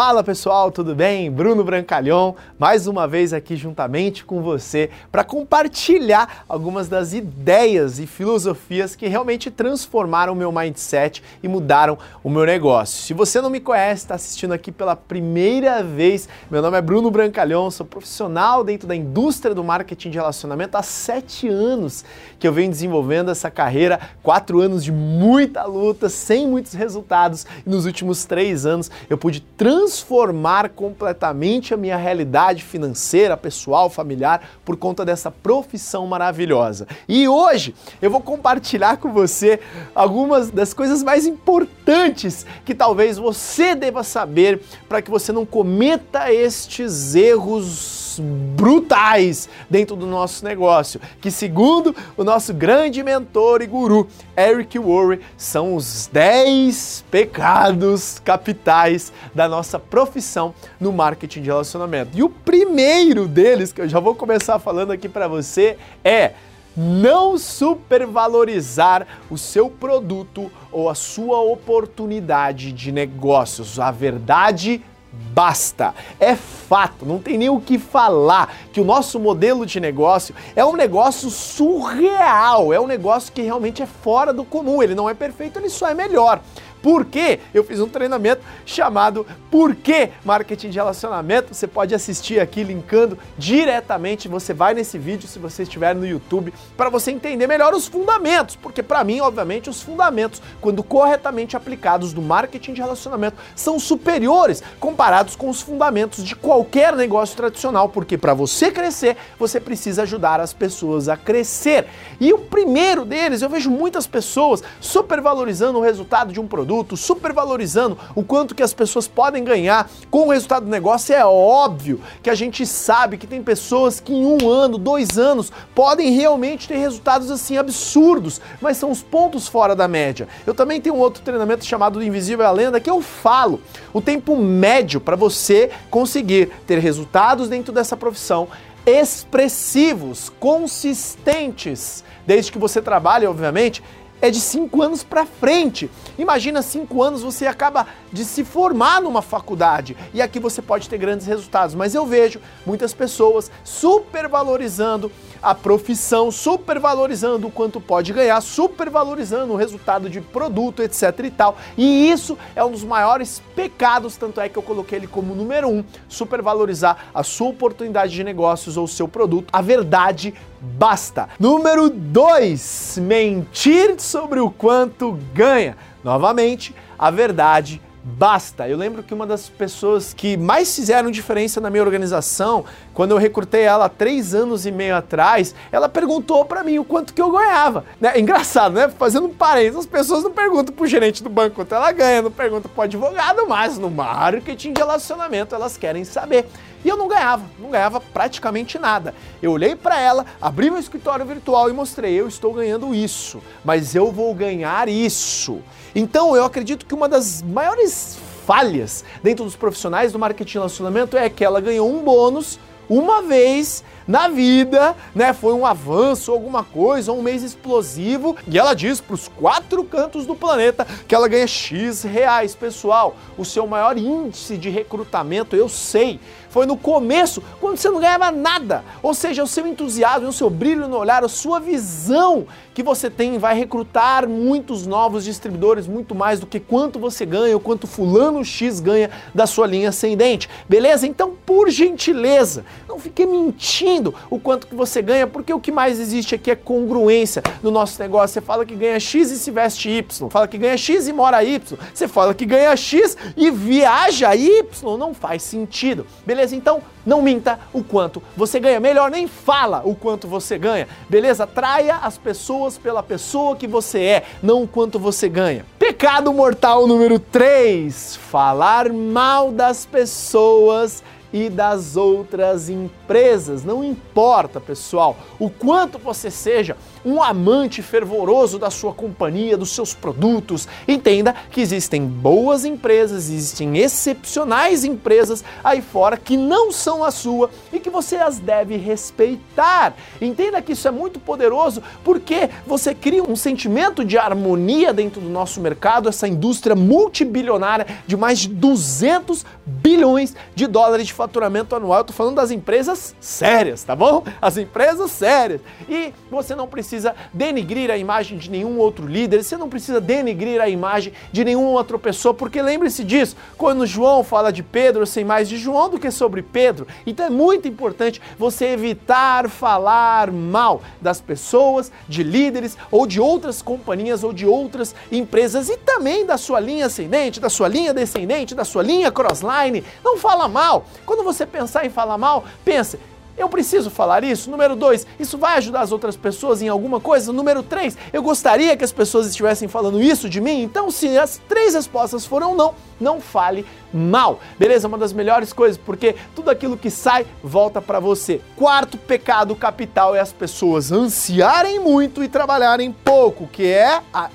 Fala pessoal, tudo bem? Bruno Brancalhão, mais uma vez aqui juntamente com você para compartilhar algumas das ideias e filosofias que realmente transformaram o meu mindset e mudaram o meu negócio. Se você não me conhece, está assistindo aqui pela primeira vez, meu nome é Bruno Brancalhão, sou profissional dentro da indústria do marketing de relacionamento há sete anos que eu venho desenvolvendo essa carreira, quatro anos de muita luta, sem muitos resultados e nos últimos três anos eu pude transformar transformar completamente a minha realidade financeira, pessoal, familiar, por conta dessa profissão maravilhosa. E hoje eu vou compartilhar com você algumas das coisas mais importantes que talvez você deva saber para que você não cometa estes erros brutais dentro do nosso negócio, que segundo o nosso grande mentor e guru Eric Worre, são os 10 pecados capitais da nossa profissão no marketing de relacionamento. E o primeiro deles, que eu já vou começar falando aqui para você, é não supervalorizar o seu produto ou a sua oportunidade de negócios. A verdade basta. É fato, não tem nem o que falar que o nosso modelo de negócio é um negócio surreal, é um negócio que realmente é fora do comum. Ele não é perfeito, ele só é melhor. Por quê? Eu fiz um treinamento chamado Por que Marketing de Relacionamento. Você pode assistir aqui linkando diretamente. Você vai nesse vídeo se você estiver no YouTube para você entender melhor os fundamentos, porque para mim, obviamente, os fundamentos, quando corretamente aplicados no marketing de relacionamento, são superiores comparados com os fundamentos de qualquer negócio tradicional, porque para você crescer, você precisa ajudar as pessoas a crescer. E o primeiro deles, eu vejo muitas pessoas supervalorizando o resultado de um produto produto, supervalorizando o quanto que as pessoas podem ganhar com o resultado do negócio. É óbvio que a gente sabe que tem pessoas que em um ano, dois anos, podem realmente ter resultados assim absurdos, mas são os pontos fora da média. Eu também tenho um outro treinamento chamado do Invisível à Lenda que eu falo o tempo médio para você conseguir ter resultados dentro dessa profissão expressivos, consistentes, desde que você trabalhe, obviamente, é de cinco anos para frente. Imagina cinco anos você acaba de se formar numa faculdade e aqui você pode ter grandes resultados. Mas eu vejo muitas pessoas supervalorizando a profissão, supervalorizando o quanto pode ganhar, supervalorizando o resultado de produto, etc e tal. E isso é um dos maiores pecados, tanto é que eu coloquei ele como número um, supervalorizar a sua oportunidade de negócios ou seu produto. A verdade basta. Número 2, mentir sobre o quanto ganha. Novamente, a verdade basta. Eu lembro que uma das pessoas que mais fizeram diferença na minha organização, quando eu recrutei ela há três anos e meio atrás, ela perguntou para mim o quanto que eu ganhava. Né? Engraçado, né? Fazendo um parênteses, as pessoas não perguntam pro gerente do banco quanto ela ganha, não perguntam pro advogado, mas no marketing de relacionamento elas querem saber. E eu não ganhava, não ganhava praticamente nada. Eu olhei para ela, abri meu escritório virtual e mostrei: eu estou ganhando isso, mas eu vou ganhar isso. Então eu acredito que uma das maiores falhas dentro dos profissionais do marketing relacionamento é que ela ganhou um bônus uma vez na vida, né? Foi um avanço, alguma coisa, um mês explosivo. E ela diz para os quatro cantos do planeta que ela ganha X reais, pessoal. O seu maior índice de recrutamento, eu sei, foi no começo, quando você não ganhava nada. Ou seja, o seu entusiasmo, o seu brilho no olhar, a sua visão que você tem vai recrutar muitos novos distribuidores, muito mais do que quanto você ganha ou quanto fulano X ganha da sua linha ascendente. Beleza? Então, por gentileza, não fique mentindo o quanto que você ganha, porque o que mais existe aqui é congruência no nosso negócio. Você fala que ganha X e se veste Y, fala que ganha X e mora Y, você fala que ganha X e viaja Y, não faz sentido. Beleza? Então não minta o quanto você ganha. Melhor nem fala o quanto você ganha, beleza? Traia as pessoas pela pessoa que você é, não o quanto você ganha. Pecado mortal número 3: falar mal das pessoas e das outras empresas. Não importa, pessoal, o quanto você seja um amante fervoroso da sua companhia, dos seus produtos. Entenda que existem boas empresas, existem excepcionais empresas aí fora que não são a sua e que você as deve respeitar. Entenda que isso é muito poderoso porque você cria um sentimento de harmonia dentro do nosso mercado, essa indústria multibilionária de mais de 200 bilhões de dólares de faturamento anual. Eu tô falando das empresas sérias, tá bom? As empresas sérias. E você não precisa denigrir a imagem de nenhum outro líder, você não precisa denigrir a imagem de nenhuma outra pessoa, porque lembre-se disso, quando João fala de Pedro, eu sei mais de João do que sobre Pedro. Então é muito importante você evitar falar mal das pessoas, de líderes ou de outras companhias ou de outras empresas e também da sua linha ascendente, da sua linha descendente, da sua linha crossline. Não fala mal. Quando você pensar em falar mal, pense, eu preciso falar isso? Número dois, isso vai ajudar as outras pessoas em alguma coisa? Número três, eu gostaria que as pessoas estivessem falando isso de mim? Então, se as três respostas foram não, não fale mal. Beleza? Uma das melhores coisas, porque tudo aquilo que sai volta para você. Quarto pecado capital é as pessoas ansiarem muito e trabalharem pouco, que é a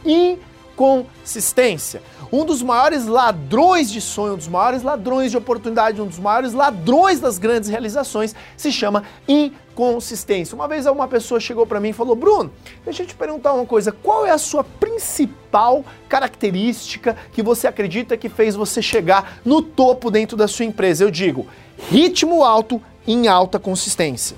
inconsistência um dos maiores ladrões de sonho, um dos maiores ladrões de oportunidade, um dos maiores ladrões das grandes realizações se chama inconsistência. Uma vez uma pessoa chegou para mim e falou: "Bruno, deixa eu te perguntar uma coisa, qual é a sua principal característica que você acredita que fez você chegar no topo dentro da sua empresa?" Eu digo: ritmo alto em alta consistência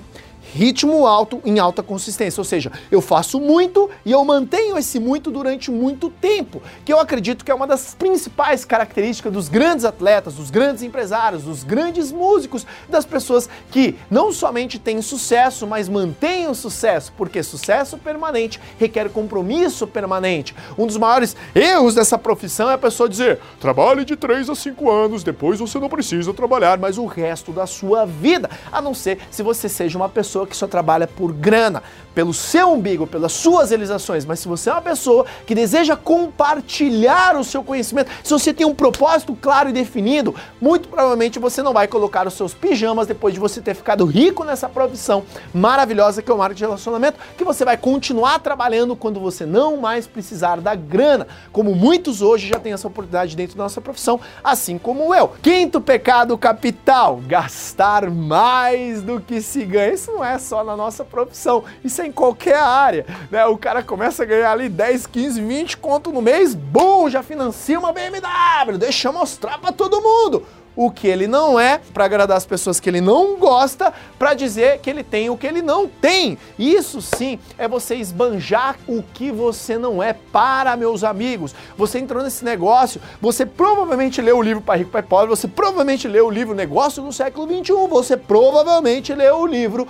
ritmo alto em alta consistência, ou seja, eu faço muito e eu mantenho esse muito durante muito tempo, que eu acredito que é uma das principais características dos grandes atletas, dos grandes empresários, dos grandes músicos, das pessoas que não somente têm sucesso, mas mantêm o sucesso, porque sucesso permanente requer compromisso permanente. Um dos maiores erros dessa profissão é a pessoa dizer: trabalhe de 3 a 5 anos, depois você não precisa trabalhar mais o resto da sua vida, a não ser se você seja uma pessoa pessoa que só trabalha por grana, pelo seu umbigo, pelas suas realizações, mas se você é uma pessoa que deseja compartilhar o seu conhecimento, se você tem um propósito claro e definido, muito provavelmente você não vai colocar os seus pijamas depois de você ter ficado rico nessa profissão maravilhosa que é o marketing de relacionamento, que você vai continuar trabalhando quando você não mais precisar da grana, como muitos hoje já têm essa oportunidade dentro da nossa profissão, assim como eu. Quinto pecado capital: gastar mais do que se ganha. Isso não é só na nossa profissão, isso é em qualquer área, né? O cara começa a ganhar ali 10, 15, 20 conto no mês, bum, já financia uma BMW, deixa eu mostrar para todo mundo o que ele não é, para agradar as pessoas que ele não gosta, para dizer que ele tem o que ele não tem. Isso sim é você esbanjar o que você não é para meus amigos. Você entrou nesse negócio, você provavelmente leu o livro Pai Rico Pai Pobre, você provavelmente leu o livro Negócio do século 21, você provavelmente leu o livro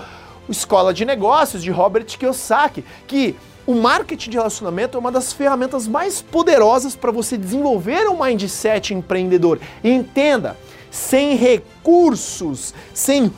Escola de Negócios, de Robert Kiyosaki, que o marketing de relacionamento é uma das ferramentas mais poderosas para você desenvolver um mindset empreendedor. Entenda, sem recursos, sem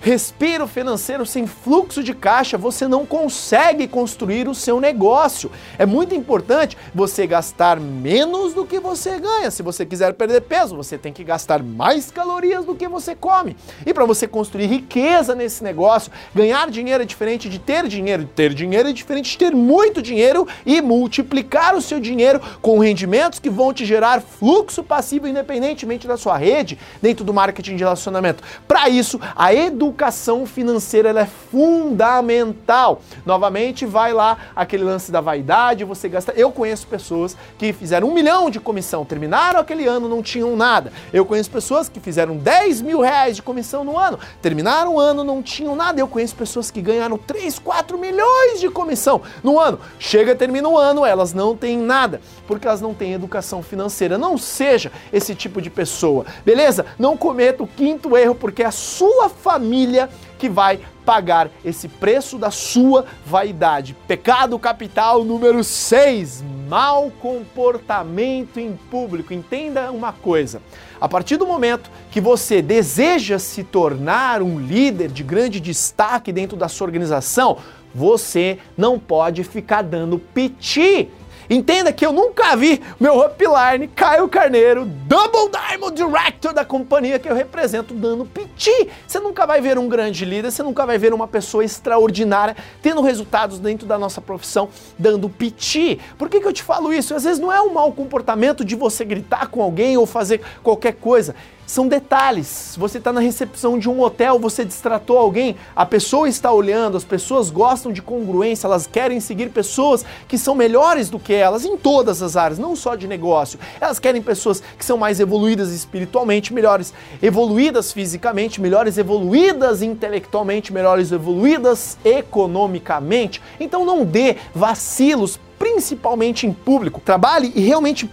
respiro financeiro, sem fluxo de caixa, você não consegue construir o seu negócio. É muito importante você gastar menos do que você ganha. Se você quiser perder peso, você tem que gastar mais calorias do que você come. E para você construir riqueza nesse negócio, ganhar dinheiro é diferente de ter dinheiro. Ter dinheiro é diferente de ter muito dinheiro e multiplicar o seu dinheiro com rendimentos que vão te gerar fluxo passivo independentemente da sua rede dentro do marketing de relacionamento. Para isso, a educação educação financeira é fundamental. Novamente, vai lá aquele lance da vaidade, você gasta. Eu conheço pessoas que fizeram um milhão de comissão, terminaram aquele ano, não tinham nada. Eu conheço pessoas que fizeram 10 mil reais de comissão no ano, terminaram o ano, não tinham nada. Eu conheço pessoas que ganharam 3, 4 milhões de comissão no ano. Chega, termina o ano, elas não têm nada, porque elas não têm educação financeira. Não seja esse tipo de pessoa, beleza? Não cometa o quinto erro, porque a sua família família que vai pagar esse preço da sua vaidade. Pecado capital número 6, mau comportamento em público. Entenda uma coisa: a partir do momento que você deseja se tornar um líder de grande destaque dentro da sua organização, você não pode ficar dando piti Entenda que eu nunca vi meu upline, Caio Carneiro, Double Diamond Director da companhia que eu represento, dando piti. Você nunca vai ver um grande líder, você nunca vai ver uma pessoa extraordinária tendo resultados dentro da nossa profissão dando piti. Por que, que eu te falo isso? Às vezes não é um mau comportamento de você gritar com alguém ou fazer qualquer coisa são detalhes. Você está na recepção de um hotel, você distratou alguém, a pessoa está olhando, as pessoas gostam de congruência, elas querem seguir pessoas que são melhores do que elas em todas as áreas, não só de negócio. Elas querem pessoas que são mais evoluídas espiritualmente, melhores evoluídas fisicamente, melhores evoluídas intelectualmente, melhores evoluídas economicamente. Então não dê vacilos principalmente em público. Trabalhe e realmente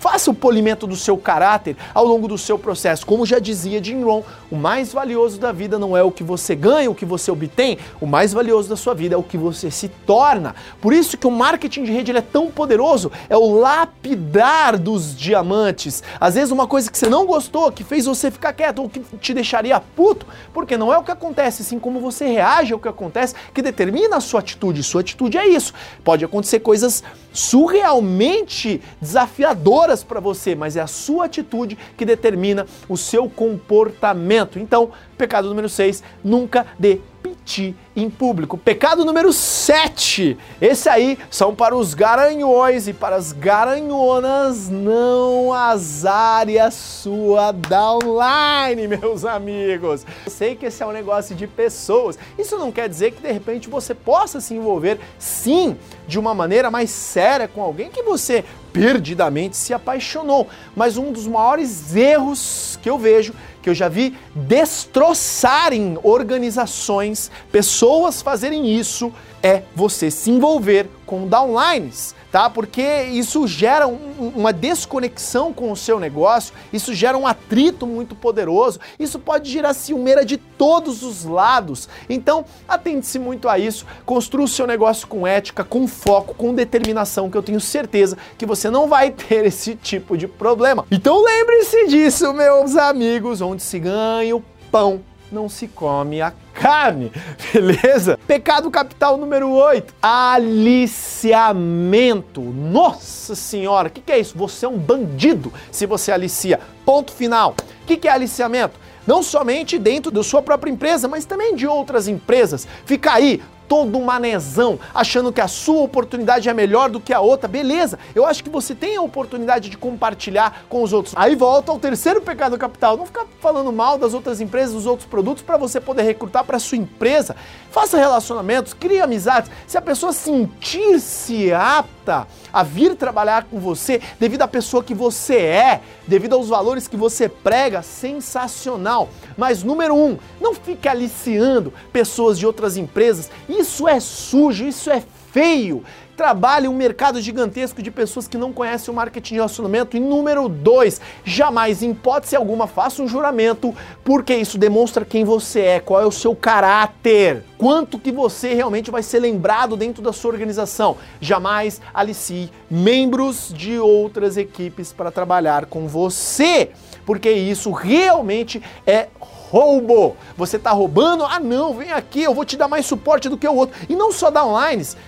Faça o polimento do seu caráter ao longo do seu processo. Como já dizia Jim Rohn, o mais valioso da vida não é o que você ganha, o que você obtém, o mais valioso da sua vida é o que você se torna. Por isso que o marketing de rede é tão poderoso, é o lapidar dos diamantes. Às vezes uma coisa que você não gostou, que fez você ficar quieto ou que te deixaria puto, porque não é o que acontece, sim como você reage ao que acontece que determina a sua atitude. Sua atitude é isso. Pode acontecer coisas surrealmente desafiadoras para você, mas é a sua atitude que determina o seu comportamento. Então, pecado número 6, nunca dê piti em público. Pecado número 7. Esse aí são para os garanhões e para as garanhonas, não azare a sua downline, meus amigos. Eu sei que esse é um negócio de pessoas. Isso não quer dizer que de repente você possa se envolver sim de uma maneira mais séria com alguém que você perdidamente se apaixonou. Mas um dos maiores erros que eu vejo que eu já vi destroçarem organizações, pessoas fazerem isso, é você se envolver com downlines tá? Porque isso gera um, uma desconexão com o seu negócio, isso gera um atrito muito poderoso, isso pode gerar ciumeira de todos os lados. Então, atente-se muito a isso, construa o seu negócio com ética, com foco, com determinação, que eu tenho certeza que você não vai ter esse tipo de problema. Então lembre-se disso, meus amigos, onde se ganha o pão não se come a carne, beleza? Pecado capital número 8, aliciamento. Nossa senhora, o que, que é isso? Você é um bandido se você alicia. Ponto final. O que, que é aliciamento? Não somente dentro da sua própria empresa, mas também de outras empresas. Fica aí todo manezão, achando que a sua oportunidade é melhor do que a outra. Beleza, eu acho que você tem a oportunidade de compartilhar com os outros. Aí volta ao terceiro pecado capital, não ficar falando mal das outras empresas, dos outros produtos para você poder recrutar para sua empresa. Faça relacionamentos, crie amizades. Se a pessoa sentir-se apta a vir trabalhar com você devido à pessoa que você é, devido aos valores que você prega, sensacional. Mas número um, não fique aliciando pessoas de outras empresas. Isso é sujo, isso é feio trabalhe um mercado gigantesco de pessoas que não conhecem o marketing de relacionamento. E número dois, jamais, em hipótese alguma, faça um juramento, porque isso demonstra quem você é, qual é o seu caráter, quanto que você realmente vai ser lembrado dentro da sua organização. Jamais alicie membros de outras equipes para trabalhar com você, porque isso realmente é roubo. Você está roubando? Ah, não, vem aqui, eu vou te dar mais suporte do que o outro. E não só downlines,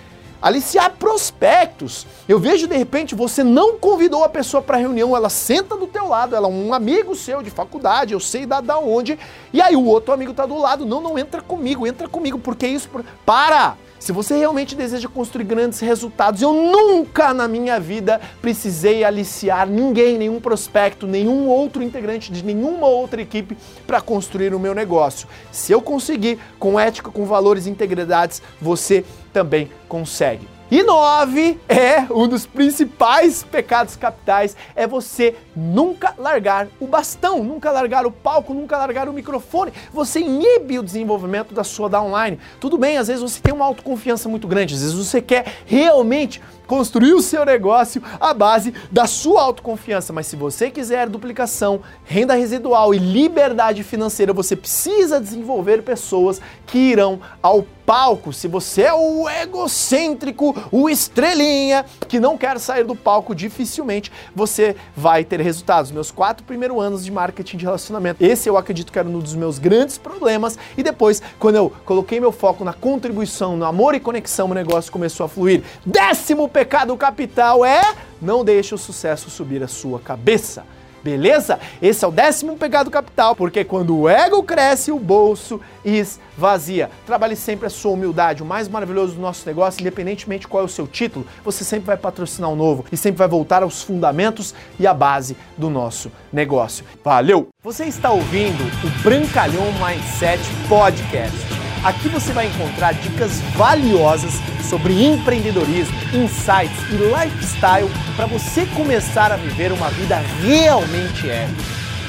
aliciar prospectos. Eu vejo de repente você não convidou a pessoa para reunião, ela senta do teu lado, ela é um amigo seu de faculdade, eu sei da, da onde, e aí o outro amigo tá do lado, não, não entra comigo, entra comigo, porque isso para. Se você realmente deseja construir grandes resultados, eu nunca na minha vida precisei aliciar ninguém, nenhum prospecto, nenhum outro integrante de nenhuma outra equipe para construir o meu negócio. Se eu conseguir, com ética, com valores e integridades, você também consegue. E nove é um dos principais pecados capitais, é você nunca largar o bastão, nunca largar o palco, nunca largar o microfone. Você inibe o desenvolvimento da sua downline. Tudo bem, às vezes você tem uma autoconfiança muito grande, às vezes você quer realmente construir o seu negócio à base da sua autoconfiança. Mas se você quiser duplicação, renda residual e liberdade financeira, você precisa desenvolver pessoas que irão ao palco. Se você é o egocêntrico, o estrelinha, que não quer sair do palco, dificilmente você vai ter resultados. Meus quatro primeiros anos de marketing de relacionamento, esse eu acredito que era um dos meus grandes problemas. E depois, quando eu coloquei meu foco na contribuição, no amor e conexão, o negócio começou a fluir. Décimo pecado capital é não deixe o sucesso subir a sua cabeça. Beleza? Esse é o décimo pecado capital, porque quando o ego cresce, o bolso esvazia. Trabalhe sempre a sua humildade. O mais maravilhoso do nosso negócio, independentemente qual é o seu título, você sempre vai patrocinar um novo e sempre vai voltar aos fundamentos e à base do nosso negócio. Valeu! Você está ouvindo o Brancalhão Mindset Podcast. Aqui você vai encontrar dicas valiosas sobre empreendedorismo, insights e lifestyle para você começar a viver uma vida realmente épica.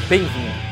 Bem-vindo!